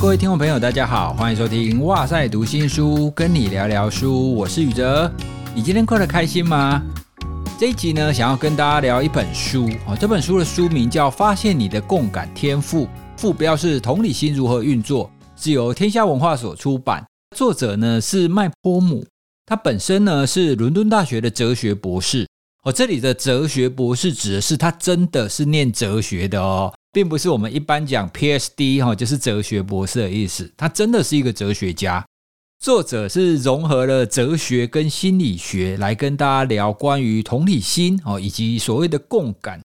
各位听众朋友，大家好，欢迎收听《哇塞读新书》，跟你聊聊书，我是宇哲。你今天过得开心吗？这一集呢，想要跟大家聊一本书哦。这本书的书名叫《发现你的共感天赋》，副标是“同理心如何运作”，是由天下文化所出版。作者呢是麦波姆，他本身呢是伦敦大学的哲学博士。哦，这里的哲学博士指的是他真的是念哲学的哦。并不是我们一般讲 Ph.D. 哈，就是哲学博士的意思。他真的是一个哲学家。作者是融合了哲学跟心理学来跟大家聊关于同理心哦，以及所谓的共感。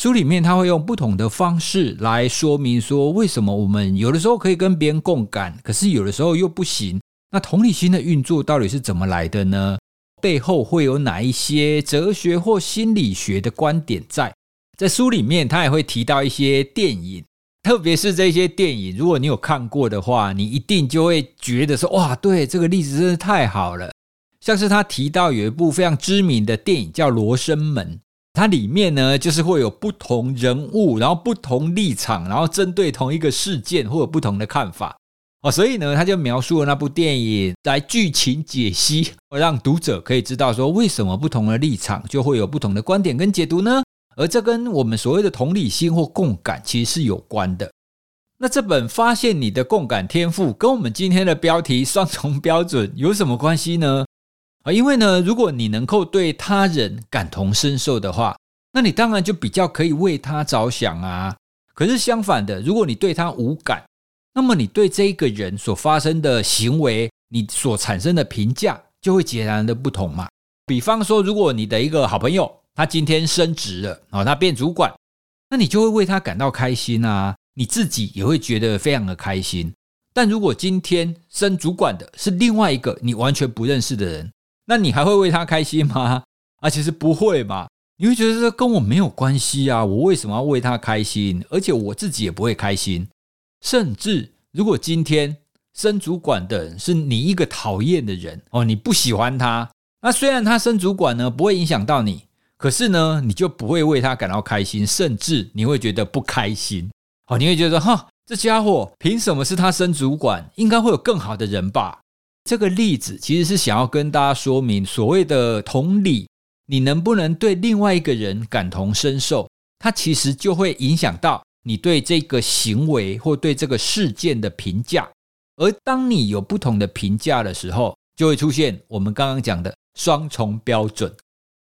书里面他会用不同的方式来说明说，为什么我们有的时候可以跟别人共感，可是有的时候又不行。那同理心的运作到底是怎么来的呢？背后会有哪一些哲学或心理学的观点在？在书里面，他也会提到一些电影，特别是这些电影，如果你有看过的话，你一定就会觉得说：“哇，对这个例子真的太好了。”像是他提到有一部非常知名的电影叫《罗生门》，它里面呢就是会有不同人物，然后不同立场，然后针对同一个事件会有不同的看法哦，所以呢，他就描述了那部电影来剧情解析，让读者可以知道说为什么不同的立场就会有不同的观点跟解读呢？而这跟我们所谓的同理心或共感其实是有关的。那这本《发现你的共感天赋》跟我们今天的标题“双重标准”有什么关系呢？啊，因为呢，如果你能够对他人感同身受的话，那你当然就比较可以为他着想啊。可是相反的，如果你对他无感，那么你对这一个人所发生的行为，你所产生的评价就会截然的不同嘛。比方说，如果你的一个好朋友，他今天升职了哦，他变主管，那你就会为他感到开心啊，你自己也会觉得非常的开心。但如果今天升主管的是另外一个你完全不认识的人，那你还会为他开心吗？啊，其实不会嘛，你会觉得这跟我没有关系啊，我为什么要为他开心？而且我自己也不会开心。甚至如果今天升主管的人是你一个讨厌的人哦，你不喜欢他，那虽然他升主管呢，不会影响到你。可是呢，你就不会为他感到开心，甚至你会觉得不开心。哦，你会觉得哈，这家伙凭什么是他升主管？应该会有更好的人吧？这个例子其实是想要跟大家说明，所谓的同理，你能不能对另外一个人感同身受，它其实就会影响到你对这个行为或对这个事件的评价。而当你有不同的评价的时候，就会出现我们刚刚讲的双重标准。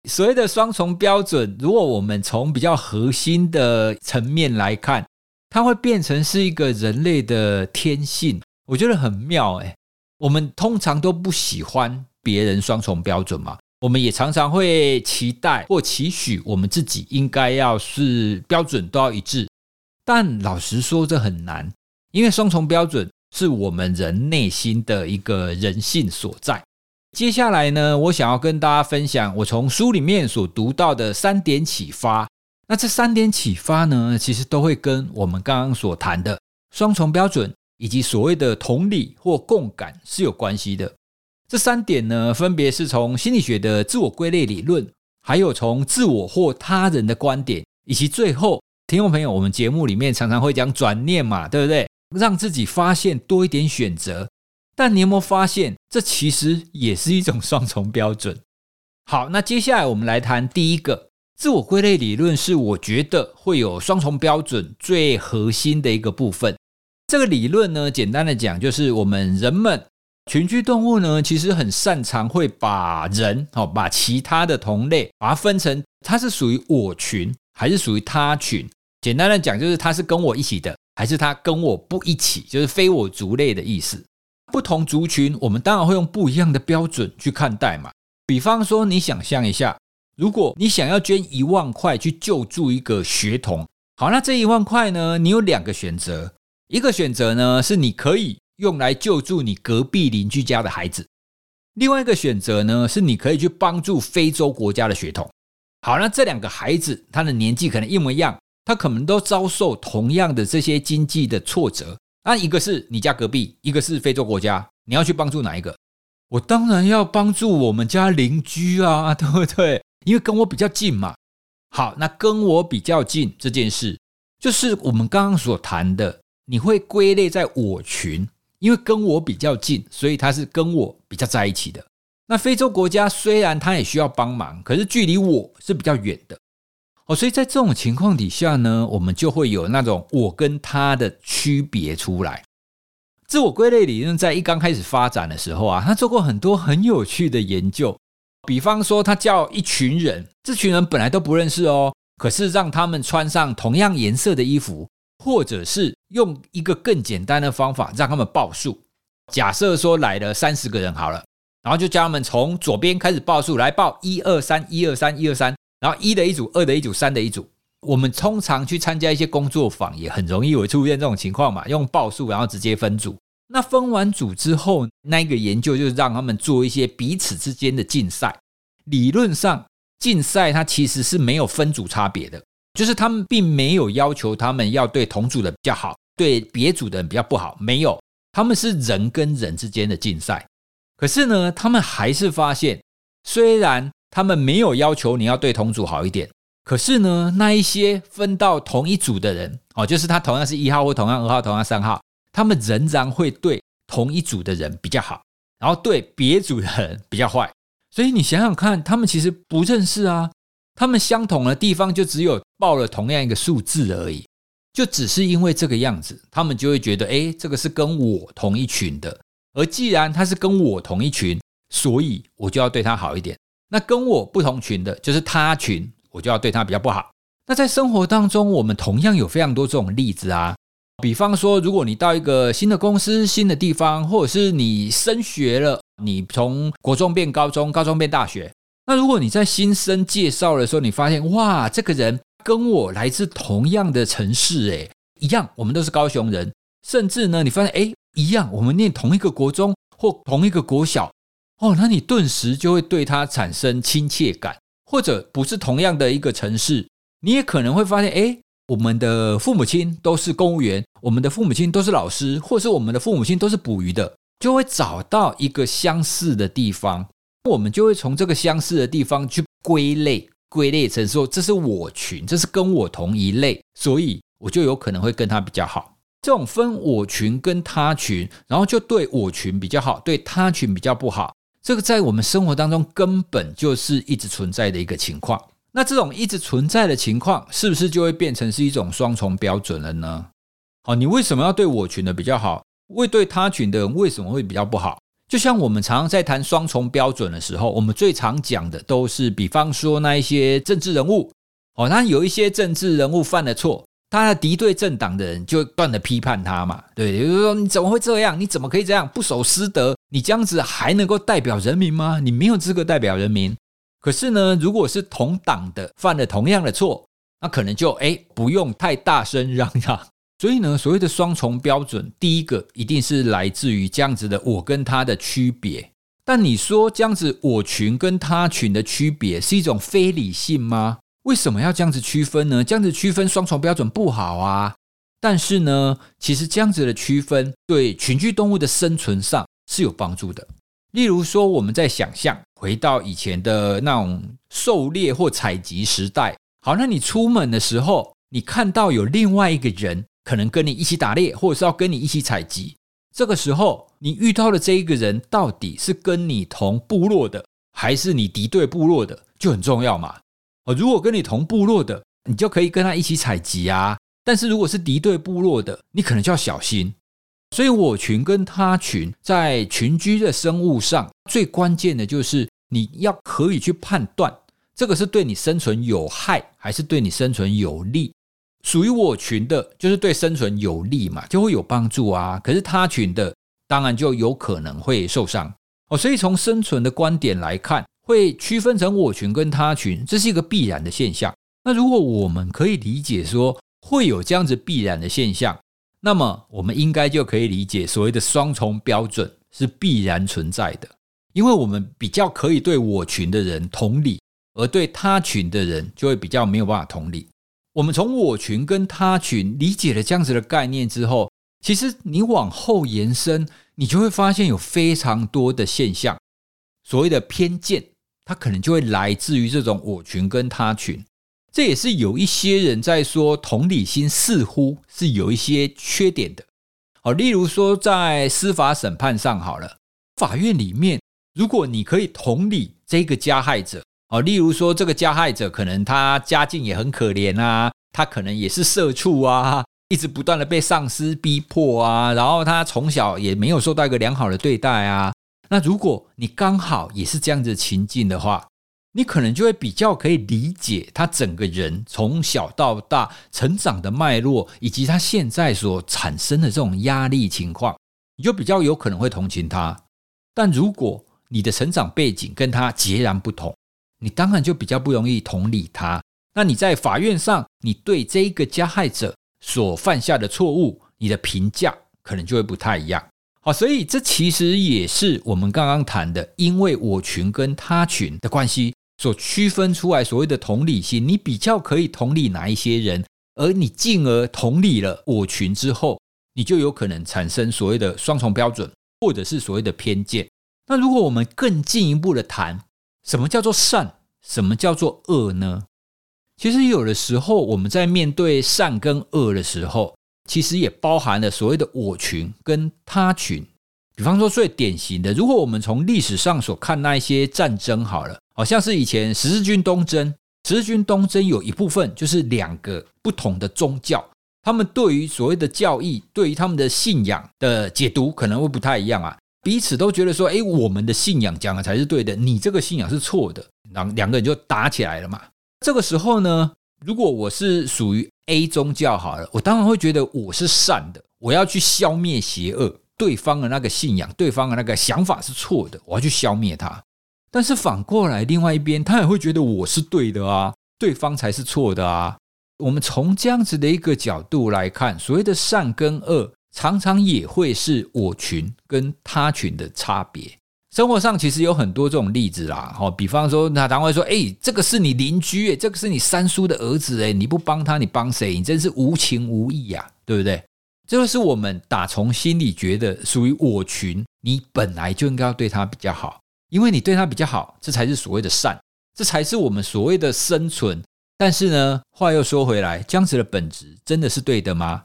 所谓的双重标准，如果我们从比较核心的层面来看，它会变成是一个人类的天性，我觉得很妙哎。我们通常都不喜欢别人双重标准嘛，我们也常常会期待或期许我们自己应该要是标准都要一致。但老实说，这很难，因为双重标准是我们人内心的一个人性所在。接下来呢，我想要跟大家分享我从书里面所读到的三点启发。那这三点启发呢，其实都会跟我们刚刚所谈的双重标准以及所谓的同理或共感是有关系的。这三点呢，分别是从心理学的自我归类理论，还有从自我或他人的观点，以及最后，听众朋友，我们节目里面常常会讲转念嘛，对不对？让自己发现多一点选择。但你有没有发现，这其实也是一种双重标准？好，那接下来我们来谈第一个自我归类理论，是我觉得会有双重标准最核心的一个部分。这个理论呢，简单的讲，就是我们人们群居动物呢，其实很擅长会把人哦，把其他的同类，把它分成它是属于我群还是属于他群。简单的讲，就是它是跟我一起的，还是它跟我不一起，就是非我族类的意思。不同族群，我们当然会用不一样的标准去看待嘛。比方说，你想象一下，如果你想要捐一万块去救助一个学童，好，那这一万块呢，你有两个选择。一个选择呢，是你可以用来救助你隔壁邻居家的孩子；另外一个选择呢，是你可以去帮助非洲国家的学童。好，那这两个孩子，他的年纪可能一模一样，他可能都遭受同样的这些经济的挫折。那一个是你家隔壁，一个是非洲国家，你要去帮助哪一个？我当然要帮助我们家邻居啊，对不对？因为跟我比较近嘛。好，那跟我比较近这件事，就是我们刚刚所谈的，你会归类在我群，因为跟我比较近，所以他是跟我比较在一起的。那非洲国家虽然他也需要帮忙，可是距离我是比较远的哦，所以在这种情况底下呢，我们就会有那种我跟他的区别出来。自我归类理论在一刚开始发展的时候啊，他做过很多很有趣的研究，比方说他叫一群人，这群人本来都不认识哦，可是让他们穿上同样颜色的衣服。或者是用一个更简单的方法让他们报数。假设说来了三十个人好了，然后就叫他们从左边开始报数，来报一二三一二三一二三，然后一的一组，二的一组，三的一组。我们通常去参加一些工作坊，也很容易会出现这种情况嘛，用报数然后直接分组。那分完组之后，那个研究就是让他们做一些彼此之间的竞赛。理论上，竞赛它其实是没有分组差别的。就是他们并没有要求他们要对同组的比较好，对别组的人比较不好，没有，他们是人跟人之间的竞赛。可是呢，他们还是发现，虽然他们没有要求你要对同组好一点，可是呢，那一些分到同一组的人，哦，就是他同样是一号或同样二号、同样三号，他们仍然会对同一组的人比较好，然后对别组的人比较坏。所以你想想看，他们其实不认识啊。他们相同的地方就只有报了同样一个数字而已，就只是因为这个样子，他们就会觉得，哎，这个是跟我同一群的。而既然他是跟我同一群，所以我就要对他好一点。那跟我不同群的，就是他群，我就要对他比较不好。那在生活当中，我们同样有非常多这种例子啊。比方说，如果你到一个新的公司、新的地方，或者是你升学了，你从国中变高中，高中变大学。那如果你在新生介绍的时候，你发现哇，这个人跟我来自同样的城市，诶，一样，我们都是高雄人，甚至呢，你发现诶，一样，我们念同一个国中或同一个国小，哦，那你顿时就会对他产生亲切感，或者不是同样的一个城市，你也可能会发现，诶，我们的父母亲都是公务员，我们的父母亲都是老师，或是我们的父母亲都是捕鱼的，就会找到一个相似的地方。我们就会从这个相似的地方去归类，归类成说这是我群，这是跟我同一类，所以我就有可能会跟他比较好。这种分我群跟他群，然后就对我群比较好，对他群比较不好，这个在我们生活当中根本就是一直存在的一个情况。那这种一直存在的情况，是不是就会变成是一种双重标准了呢？好，你为什么要对我群的比较好？会对他群的人为什么会比较不好？就像我们常常在谈双重标准的时候，我们最常讲的都是，比方说那一些政治人物，哦，那有一些政治人物犯了错，他的敌对政党的人就断的批判他嘛，对，也就是说你怎么会这样？你怎么可以这样不守师德？你这样子还能够代表人民吗？你没有资格代表人民。可是呢，如果是同党的犯了同样的错，那可能就哎不用太大声嚷嚷。所以呢，所谓的双重标准，第一个一定是来自于这样子的我跟他的区别。但你说这样子我群跟他群的区别是一种非理性吗？为什么要这样子区分呢？这样子区分双重标准不好啊。但是呢，其实这样子的区分对群居动物的生存上是有帮助的。例如说，我们在想象回到以前的那种狩猎或采集时代，好，那你出门的时候，你看到有另外一个人。可能跟你一起打猎，或者是要跟你一起采集。这个时候，你遇到的这一个人，到底是跟你同部落的，还是你敌对部落的，就很重要嘛。哦，如果跟你同部落的，你就可以跟他一起采集啊。但是如果是敌对部落的，你可能就要小心。所以，我群跟他群在群居的生物上，最关键的就是你要可以去判断，这个是对你生存有害，还是对你生存有利。属于我群的，就是对生存有利嘛，就会有帮助啊。可是他群的，当然就有可能会受伤哦。所以从生存的观点来看，会区分成我群跟他群，这是一个必然的现象。那如果我们可以理解说会有这样子必然的现象，那么我们应该就可以理解所谓的双重标准是必然存在的，因为我们比较可以对我群的人同理，而对他群的人就会比较没有办法同理。我们从我群跟他群理解了这样子的概念之后，其实你往后延伸，你就会发现有非常多的现象。所谓的偏见，它可能就会来自于这种我群跟他群。这也是有一些人在说同理心似乎是有一些缺点的。好，例如说在司法审判上，好了，法院里面，如果你可以同理这个加害者，哦，例如说这个加害者可能他家境也很可怜啊，他可能也是社畜啊，一直不断的被上司逼迫啊，然后他从小也没有受到一个良好的对待啊。那如果你刚好也是这样子的情境的话，你可能就会比较可以理解他整个人从小到大成长的脉络，以及他现在所产生的这种压力情况，你就比较有可能会同情他。但如果你的成长背景跟他截然不同，你当然就比较不容易同理他。那你在法院上，你对这一个加害者所犯下的错误，你的评价可能就会不太一样。啊，所以这其实也是我们刚刚谈的，因为我群跟他群的关系所区分出来所谓的同理心。你比较可以同理哪一些人，而你进而同理了我群之后，你就有可能产生所谓的双重标准，或者是所谓的偏见。那如果我们更进一步的谈，什么叫做善，什么叫做恶呢？其实有的时候我们在面对善跟恶的时候。其实也包含了所谓的我群跟他群，比方说最典型的，如果我们从历史上所看那一些战争好了，好像是以前十字军东征，十字军东征有一部分就是两个不同的宗教，他们对于所谓的教义，对于他们的信仰的解读可能会不太一样啊，彼此都觉得说，哎，我们的信仰讲的才是对的，你这个信仰是错的，然后两个人就打起来了嘛。这个时候呢，如果我是属于。A 宗教好了，我当然会觉得我是善的，我要去消灭邪恶。对方的那个信仰，对方的那个想法是错的，我要去消灭他。但是反过来，另外一边他也会觉得我是对的啊，对方才是错的啊。我们从这样子的一个角度来看，所谓的善跟恶，常常也会是我群跟他群的差别。生活上其实有很多这种例子啦，哦，比方说，那常会说，哎，这个是你邻居，哎，这个是你三叔的儿子，哎，你不帮他，你帮谁？你真是无情无义呀，对不对？这就是我们打从心里觉得属于我群，你本来就应该要对他比较好，因为你对他比较好，这才是所谓的善，这才是我们所谓的生存。但是呢，话又说回来，这样子的本质真的是对的吗？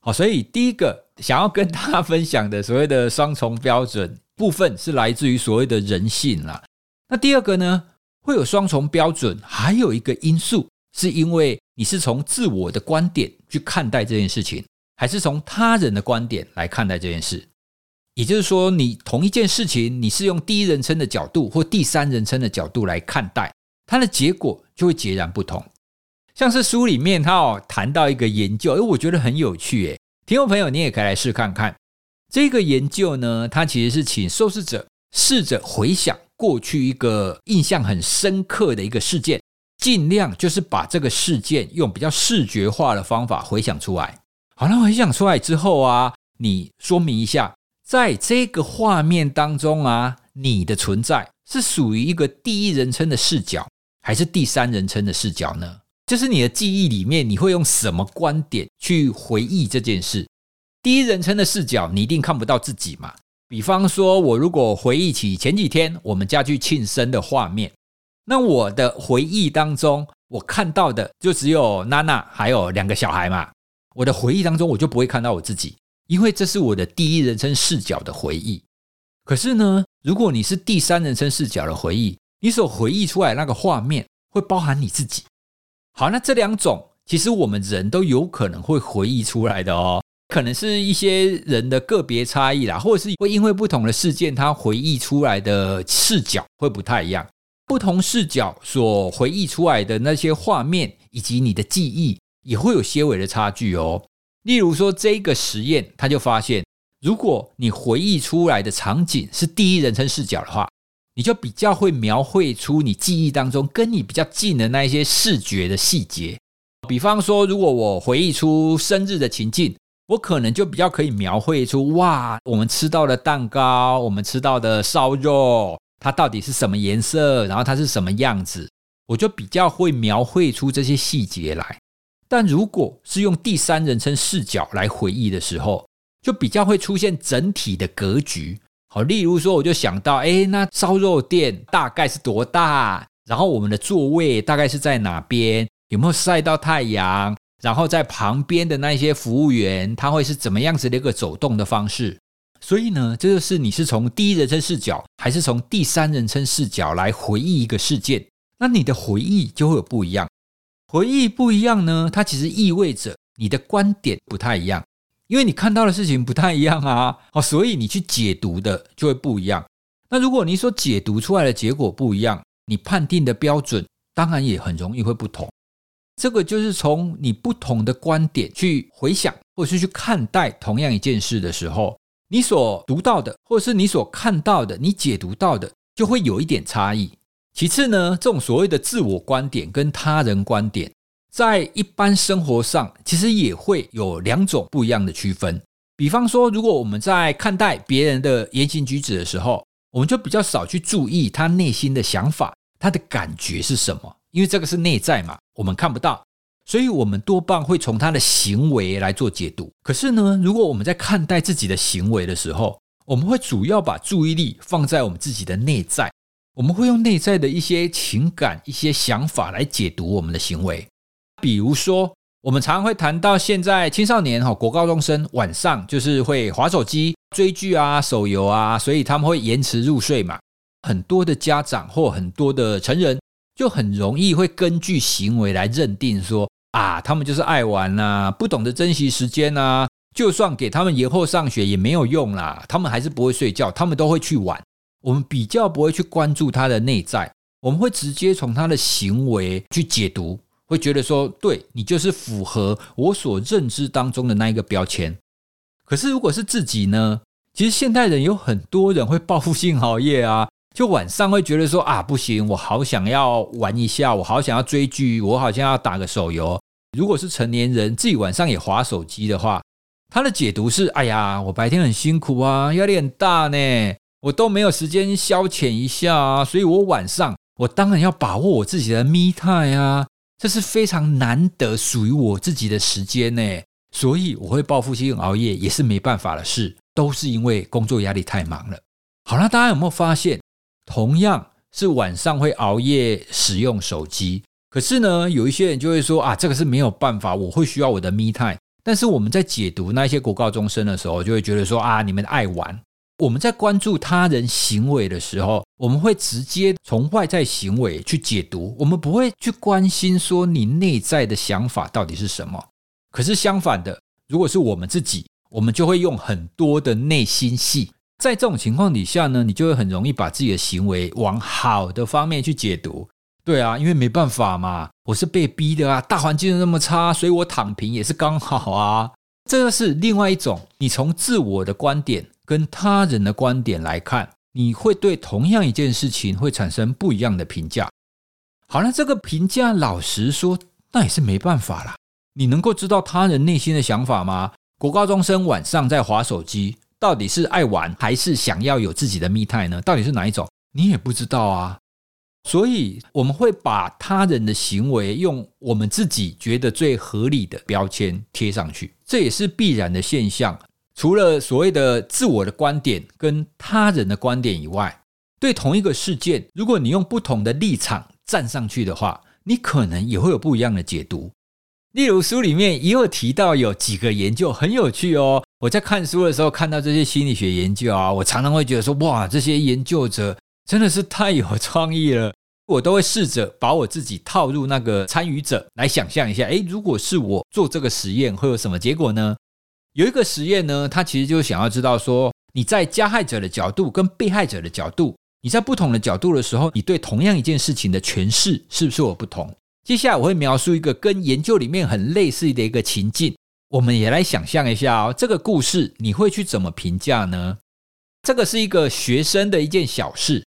好，所以第一个想要跟大家分享的所谓的双重标准。部分是来自于所谓的人性啦。那第二个呢，会有双重标准，还有一个因素，是因为你是从自我的观点去看待这件事情，还是从他人的观点来看待这件事？也就是说，你同一件事情，你是用第一人称的角度或第三人称的角度来看待，它的结果就会截然不同。像是书里面他哦谈到一个研究，哎，我觉得很有趣，哎，听众朋友你也可以来试看看。这个研究呢，它其实是请受试者试着回想过去一个印象很深刻的一个事件，尽量就是把这个事件用比较视觉化的方法回想出来。好了，回想出来之后啊，你说明一下，在这个画面当中啊，你的存在是属于一个第一人称的视角，还是第三人称的视角呢？就是你的记忆里面，你会用什么观点去回忆这件事？第一人称的视角，你一定看不到自己嘛？比方说，我如果回忆起前几天我们家去庆生的画面，那我的回忆当中，我看到的就只有娜娜还有两个小孩嘛。我的回忆当中，我就不会看到我自己，因为这是我的第一人称视角的回忆。可是呢，如果你是第三人称视角的回忆，你所回忆出来那个画面会包含你自己。好，那这两种其实我们人都有可能会回忆出来的哦。可能是一些人的个别差异啦，或者是会因为不同的事件，他回忆出来的视角会不太一样。不同视角所回忆出来的那些画面，以及你的记忆，也会有些微的差距哦。例如说，这个实验他就发现，如果你回忆出来的场景是第一人称视角的话，你就比较会描绘出你记忆当中跟你比较近的那一些视觉的细节。比方说，如果我回忆出生日的情境。我可能就比较可以描绘出哇，我们吃到的蛋糕，我们吃到的烧肉，它到底是什么颜色，然后它是什么样子，我就比较会描绘出这些细节来。但如果是用第三人称视角来回忆的时候，就比较会出现整体的格局。好，例如说，我就想到，哎，那烧肉店大概是多大？然后我们的座位大概是在哪边？有没有晒到太阳？然后在旁边的那些服务员，他会是怎么样子的一个走动的方式？所以呢，这就是你是从第一人称视角，还是从第三人称视角来回忆一个事件？那你的回忆就会有不一样。回忆不一样呢，它其实意味着你的观点不太一样，因为你看到的事情不太一样啊。哦，所以你去解读的就会不一样。那如果你所解读出来的结果不一样，你判定的标准当然也很容易会不同。这个就是从你不同的观点去回想，或者是去看待同样一件事的时候，你所读到的，或者是你所看到的，你解读到的，就会有一点差异。其次呢，这种所谓的自我观点跟他人观点，在一般生活上其实也会有两种不一样的区分。比方说，如果我们在看待别人的言行举止的时候，我们就比较少去注意他内心的想法，他的感觉是什么。因为这个是内在嘛，我们看不到，所以我们多半会从他的行为来做解读。可是呢，如果我们在看待自己的行为的时候，我们会主要把注意力放在我们自己的内在，我们会用内在的一些情感、一些想法来解读我们的行为。比如说，我们常常会谈到现在青少年哈，国高中生晚上就是会划手机、追剧啊、手游啊，所以他们会延迟入睡嘛。很多的家长或很多的成人。就很容易会根据行为来认定说啊，他们就是爱玩呐，不懂得珍惜时间呐。就算给他们延后上学也没有用啦，他们还是不会睡觉，他们都会去玩。我们比较不会去关注他的内在，我们会直接从他的行为去解读，会觉得说，对你就是符合我所认知当中的那一个标签。可是如果是自己呢？其实现代人有很多人会报复性熬夜啊。就晚上会觉得说啊，不行，我好想要玩一下，我好想要追剧，我好像要打个手游。如果是成年人自己晚上也划手机的话，他的解读是：哎呀，我白天很辛苦啊，压力很大呢，我都没有时间消遣一下啊，所以我晚上我当然要把握我自己的 me time 啊，这是非常难得属于我自己的时间呢，所以我会报复性熬夜也是没办法的事，都是因为工作压力太忙了。好了，大家有没有发现？同样是晚上会熬夜使用手机，可是呢，有一些人就会说啊，这个是没有办法，我会需要我的 me time。但是我们在解读那些国高中生的时候，就会觉得说啊，你们爱玩。我们在关注他人行为的时候，我们会直接从外在行为去解读，我们不会去关心说你内在的想法到底是什么。可是相反的，如果是我们自己，我们就会用很多的内心戏。在这种情况底下呢，你就会很容易把自己的行为往好的方面去解读。对啊，因为没办法嘛，我是被逼的啊，大环境那么差，所以我躺平也是刚好啊。这个是另外一种，你从自我的观点跟他人的观点来看，你会对同样一件事情会产生不一样的评价。好了，这个评价老实说，那也是没办法啦。你能够知道他人内心的想法吗？国高中生晚上在划手机。到底是爱玩还是想要有自己的密态呢？到底是哪一种？你也不知道啊。所以我们会把他人的行为用我们自己觉得最合理的标签贴上去，这也是必然的现象。除了所谓的自我的观点跟他人的观点以外，对同一个事件，如果你用不同的立场站上去的话，你可能也会有不一样的解读。例如书里面也有提到有几个研究很有趣哦。我在看书的时候看到这些心理学研究啊，我常常会觉得说哇，这些研究者真的是太有创意了。我都会试着把我自己套入那个参与者来想象一下，诶，如果是我做这个实验会有什么结果呢？有一个实验呢，他其实就想要知道说你在加害者的角度跟被害者的角度，你在不同的角度的时候，你对同样一件事情的诠释是不是有不同？接下来我会描述一个跟研究里面很类似的一个情境，我们也来想象一下哦，这个故事你会去怎么评价呢？这个是一个学生的一件小事，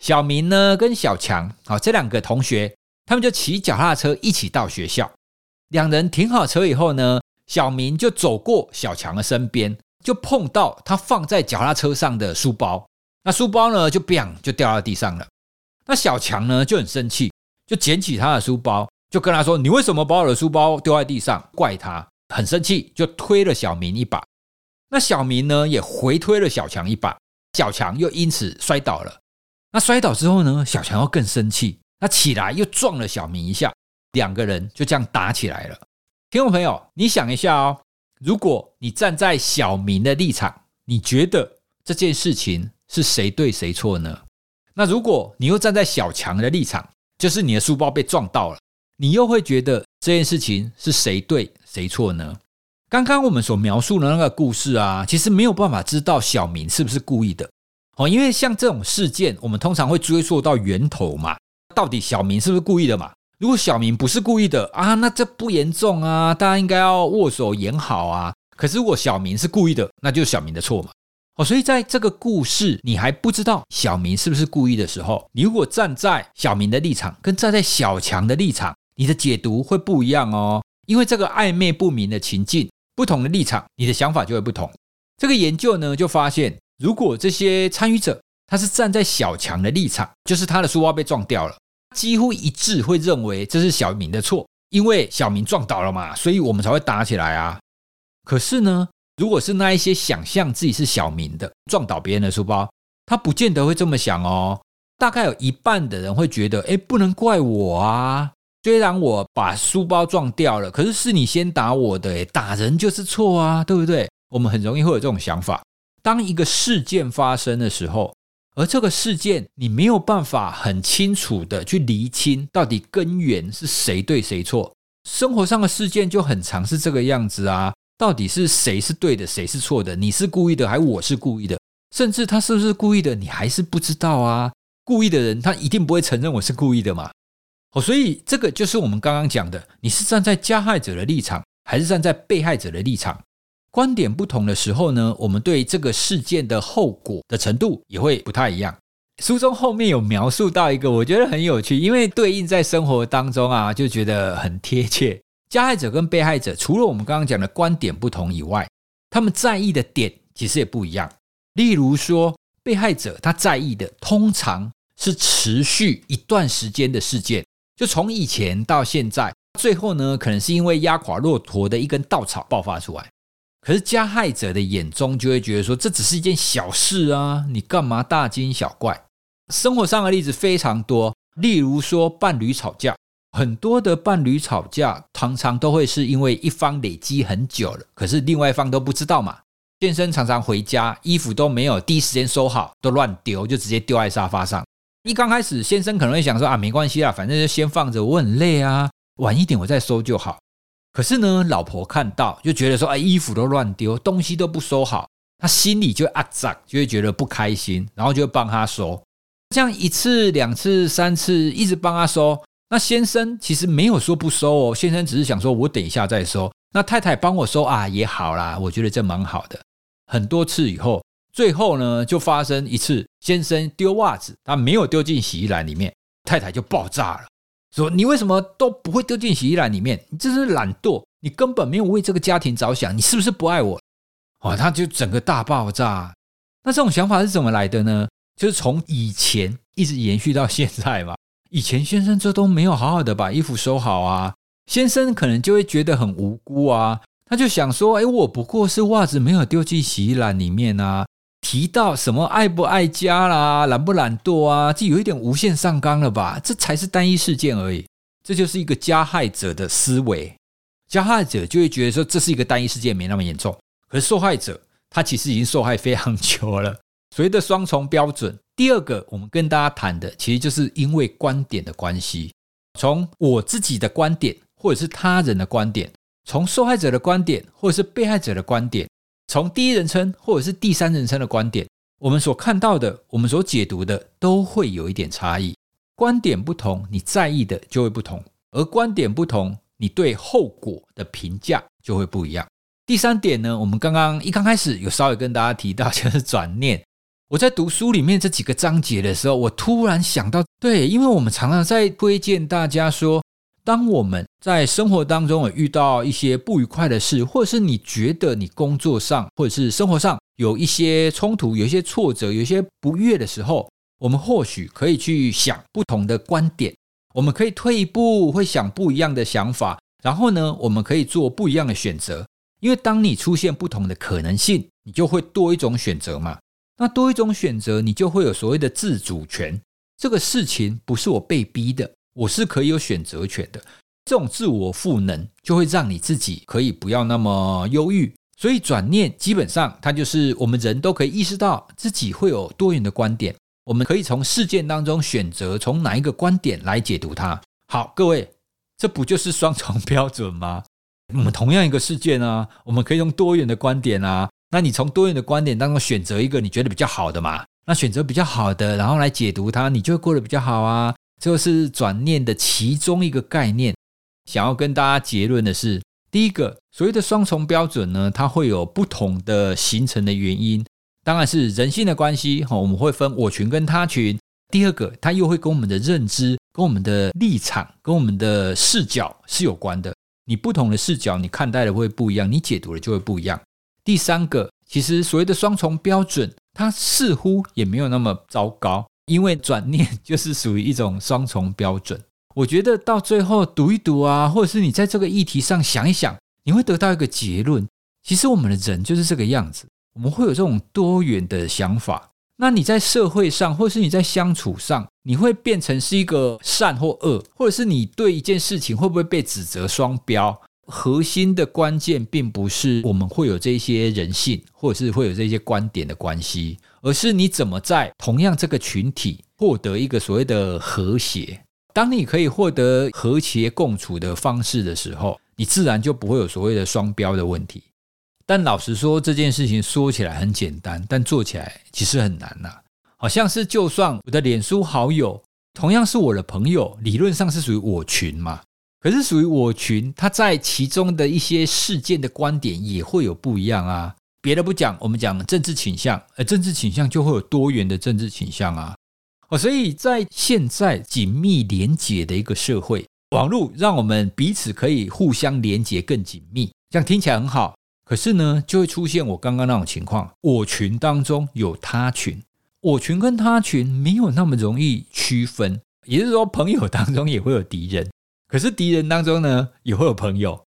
小明呢跟小强，好这两个同学，他们就骑脚踏车一起到学校。两人停好车以后呢，小明就走过小强的身边，就碰到他放在脚踏车上的书包，那书包呢就 bang 就掉到地上了。那小强呢就很生气。就捡起他的书包，就跟他说：“你为什么把我的书包丢在地上？”怪他，很生气，就推了小明一把。那小明呢，也回推了小强一把，小强又因此摔倒了。那摔倒之后呢，小强又更生气，他起来又撞了小明一下。两个人就这样打起来了。听众朋友，你想一下哦，如果你站在小明的立场，你觉得这件事情是谁对谁错呢？那如果你又站在小强的立场，就是你的书包被撞到了，你又会觉得这件事情是谁对谁错呢？刚刚我们所描述的那个故事啊，其实没有办法知道小明是不是故意的哦，因为像这种事件，我们通常会追溯到源头嘛，到底小明是不是故意的嘛？如果小明不是故意的啊，那这不严重啊，大家应该要握手言好啊。可是如果小明是故意的，那就是小明的错嘛。哦，所以在这个故事你还不知道小明是不是故意的时候，你如果站在小明的立场，跟站在小强的立场，你的解读会不一样哦。因为这个暧昧不明的情境，不同的立场，你的想法就会不同。这个研究呢，就发现，如果这些参与者他是站在小强的立场，就是他的书包被撞掉了。几乎一致会认为这是小明的错，因为小明撞倒了嘛，所以我们才会打起来啊。可是呢，如果是那一些想象自己是小明的撞倒别人的书包，他不见得会这么想哦。大概有一半的人会觉得，哎，不能怪我啊。虽然我把书包撞掉了，可是是你先打我的，哎，打人就是错啊，对不对？我们很容易会有这种想法。当一个事件发生的时候。而这个事件，你没有办法很清楚的去厘清到底根源是谁对谁错。生活上的事件就很常是这个样子啊，到底是谁是对的，谁是错的？你是故意的，还我是故意的？甚至他是不是故意的，你还是不知道啊？故意的人，他一定不会承认我是故意的嘛？哦，所以这个就是我们刚刚讲的，你是站在加害者的立场，还是站在被害者的立场？观点不同的时候呢，我们对这个事件的后果的程度也会不太一样。书中后面有描述到一个，我觉得很有趣，因为对应在生活当中啊，就觉得很贴切。加害者跟被害者，除了我们刚刚讲的观点不同以外，他们在意的点其实也不一样。例如说，被害者他在意的通常是持续一段时间的事件，就从以前到现在，最后呢，可能是因为压垮骆驼的一根稻草爆发出来。可是加害者的眼中就会觉得说，这只是一件小事啊，你干嘛大惊小怪？生活上的例子非常多，例如说伴侣吵架，很多的伴侣吵架常常都会是因为一方累积很久了，可是另外一方都不知道嘛。先生常常回家，衣服都没有第一时间收好，都乱丢，就直接丢在沙发上。一刚开始，先生可能会想说啊，没关系啦，反正就先放着，我很累啊，晚一点我再收就好。可是呢，老婆看到就觉得说，哎，衣服都乱丢，东西都不收好，她心里就啊脏，就会觉得不开心，然后就帮他收。这样一次、两次、三次，一直帮他收。那先生其实没有说不收哦，先生只是想说，我等一下再收。那太太帮我收啊，也好啦，我觉得这蛮好的。很多次以后，最后呢，就发生一次，先生丢袜子，他没有丢进洗衣篮里面，太太就爆炸了。说你为什么都不会丢进洗衣篮里面？你这是懒惰，你根本没有为这个家庭着想，你是不是不爱我？哦，他就整个大爆炸。那这种想法是怎么来的呢？就是从以前一直延续到现在嘛。以前先生这都没有好好的把衣服收好啊，先生可能就会觉得很无辜啊，他就想说，哎，我不过是袜子没有丢进洗衣篮里面啊。提到什么爱不爱家啦，懒不懒惰啊，这有一点无限上纲了吧？这才是单一事件而已。这就是一个加害者的思维，加害者就会觉得说这是一个单一事件，没那么严重。可是受害者他其实已经受害非常久了。所谓的双重标准，第二个我们跟大家谈的，其实就是因为观点的关系。从我自己的观点，或者是他人的观点，从受害者的观点，或者是被害者的观点。从第一人称或者是第三人称的观点，我们所看到的，我们所解读的，都会有一点差异。观点不同，你在意的就会不同；而观点不同，你对后果的评价就会不一样。第三点呢，我们刚刚一刚开始有稍微跟大家提到，就是转念。我在读书里面这几个章节的时候，我突然想到，对，因为我们常常在推荐大家说。当我们在生活当中有遇到一些不愉快的事，或者是你觉得你工作上或者是生活上有一些冲突、有一些挫折、有一些不悦的时候，我们或许可以去想不同的观点，我们可以退一步，会想不一样的想法，然后呢，我们可以做不一样的选择。因为当你出现不同的可能性，你就会多一种选择嘛。那多一种选择，你就会有所谓的自主权。这个事情不是我被逼的。我是可以有选择权的，这种自我赋能就会让你自己可以不要那么忧郁。所以转念基本上它就是我们人都可以意识到自己会有多元的观点，我们可以从事件当中选择从哪一个观点来解读它。好，各位，这不就是双重标准吗？我们同样一个事件啊，我们可以用多元的观点啊。那你从多元的观点当中选择一个你觉得比较好的嘛？那选择比较好的，然后来解读它，你就会过得比较好啊。这个是转念的其中一个概念。想要跟大家结论的是，第一个所谓的双重标准呢，它会有不同的形成的原因，当然是人性的关系哈。我们会分我群跟他群。第二个，它又会跟我们的认知、跟我们的立场、跟我们的视角是有关的。你不同的视角，你看待的会不一样，你解读的就会不一样。第三个，其实所谓的双重标准，它似乎也没有那么糟糕，因为转念就是属于一种双重标准。我觉得到最后读一读啊，或者是你在这个议题上想一想，你会得到一个结论。其实我们的人就是这个样子，我们会有这种多元的想法。那你在社会上，或是你在相处上，你会变成是一个善或恶，或者是你对一件事情会不会被指责双标？核心的关键并不是我们会有这些人性，或者是会有这些观点的关系，而是你怎么在同样这个群体获得一个所谓的和谐。当你可以获得和谐共处的方式的时候，你自然就不会有所谓的双标的问题。但老实说，这件事情说起来很简单，但做起来其实很难呐。好像是就算我的脸书好友同样是我的朋友，理论上是属于我群嘛。可是属于我群，他在其中的一些事件的观点也会有不一样啊。别的不讲，我们讲政治倾向，而政治倾向就会有多元的政治倾向啊。哦，所以在现在紧密连结的一个社会，网络让我们彼此可以互相连结更紧密，这样听起来很好。可是呢，就会出现我刚刚那种情况：我群当中有他群，我群跟他群没有那么容易区分，也就是说，朋友当中也会有敌人。可是敌人当中呢，也会有朋友，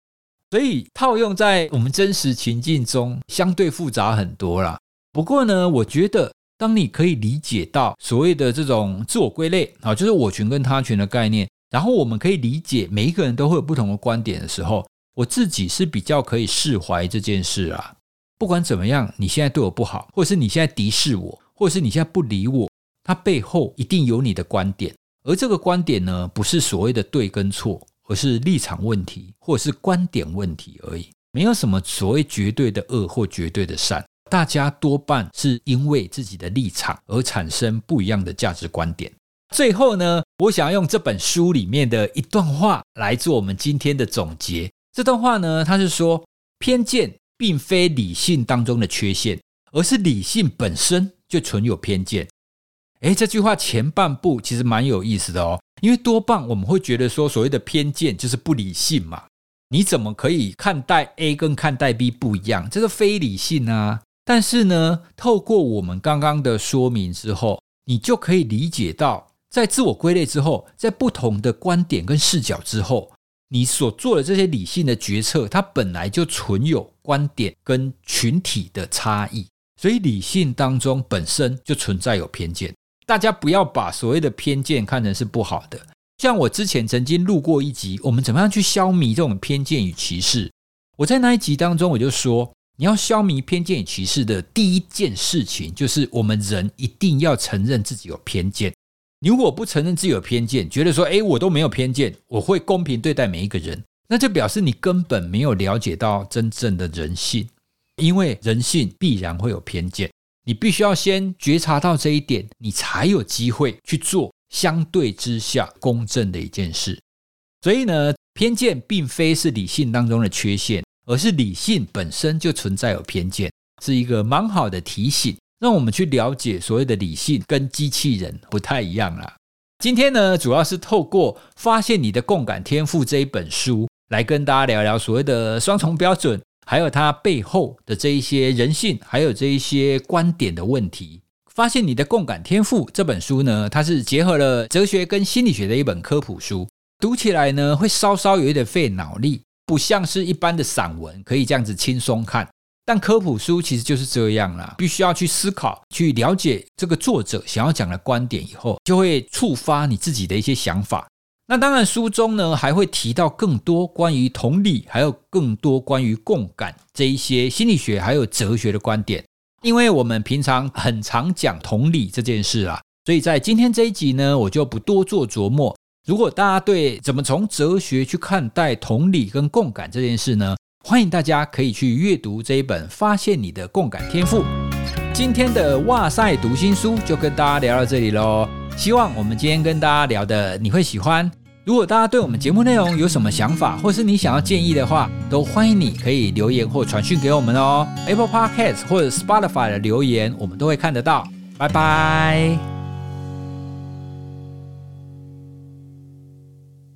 所以套用在我们真实情境中，相对复杂很多啦。不过呢，我觉得当你可以理解到所谓的这种自我归类啊，就是我群跟他群的概念，然后我们可以理解每一个人都会有不同的观点的时候，我自己是比较可以释怀这件事啊。不管怎么样，你现在对我不好，或者是你现在敌视我，或者是你现在不理我，它背后一定有你的观点。而这个观点呢，不是所谓的对跟错，而是立场问题或者是观点问题而已，没有什么所谓绝对的恶或绝对的善。大家多半是因为自己的立场而产生不一样的价值观点。最后呢，我想要用这本书里面的一段话来做我们今天的总结。这段话呢，它是说，偏见并非理性当中的缺陷，而是理性本身就存有偏见。哎，这句话前半部其实蛮有意思的哦，因为多半我们会觉得说，所谓的偏见就是不理性嘛。你怎么可以看待 A 跟看待 B 不一样？这是非理性啊。但是呢，透过我们刚刚的说明之后，你就可以理解到，在自我归类之后，在不同的观点跟视角之后，你所做的这些理性的决策，它本来就存有观点跟群体的差异，所以理性当中本身就存在有偏见。大家不要把所谓的偏见看成是不好的。像我之前曾经录过一集，我们怎么样去消弭这种偏见与歧视？我在那一集当中我就说，你要消弭偏见与歧视的第一件事情，就是我们人一定要承认自己有偏见。如果不承认自己有偏见，觉得说，诶，我都没有偏见，我会公平对待每一个人，那就表示你根本没有了解到真正的人性，因为人性必然会有偏见。你必须要先觉察到这一点，你才有机会去做相对之下公正的一件事。所以呢，偏见并非是理性当中的缺陷，而是理性本身就存在有偏见，是一个蛮好的提醒，让我们去了解所谓的理性跟机器人不太一样啦。今天呢，主要是透过《发现你的共感天赋》这一本书，来跟大家聊聊所谓的双重标准。还有它背后的这一些人性，还有这一些观点的问题。发现你的共感天赋这本书呢，它是结合了哲学跟心理学的一本科普书，读起来呢会稍稍有一点费脑力，不像是一般的散文可以这样子轻松看。但科普书其实就是这样啦，必须要去思考、去了解这个作者想要讲的观点以后，就会触发你自己的一些想法。那当然，书中呢还会提到更多关于同理，还有更多关于共感这一些心理学还有哲学的观点。因为我们平常很常讲同理这件事啦，所以在今天这一集呢，我就不多做琢磨。如果大家对怎么从哲学去看待同理跟共感这件事呢，欢迎大家可以去阅读这一本《发现你的共感天赋》。今天的哇塞读心书就跟大家聊到这里喽，希望我们今天跟大家聊的你会喜欢。如果大家对我们节目内容有什么想法，或是你想要建议的话，都欢迎你可以留言或传讯给我们哦。Apple Podcast 或者 Spotify 的留言，我们都会看得到。拜拜。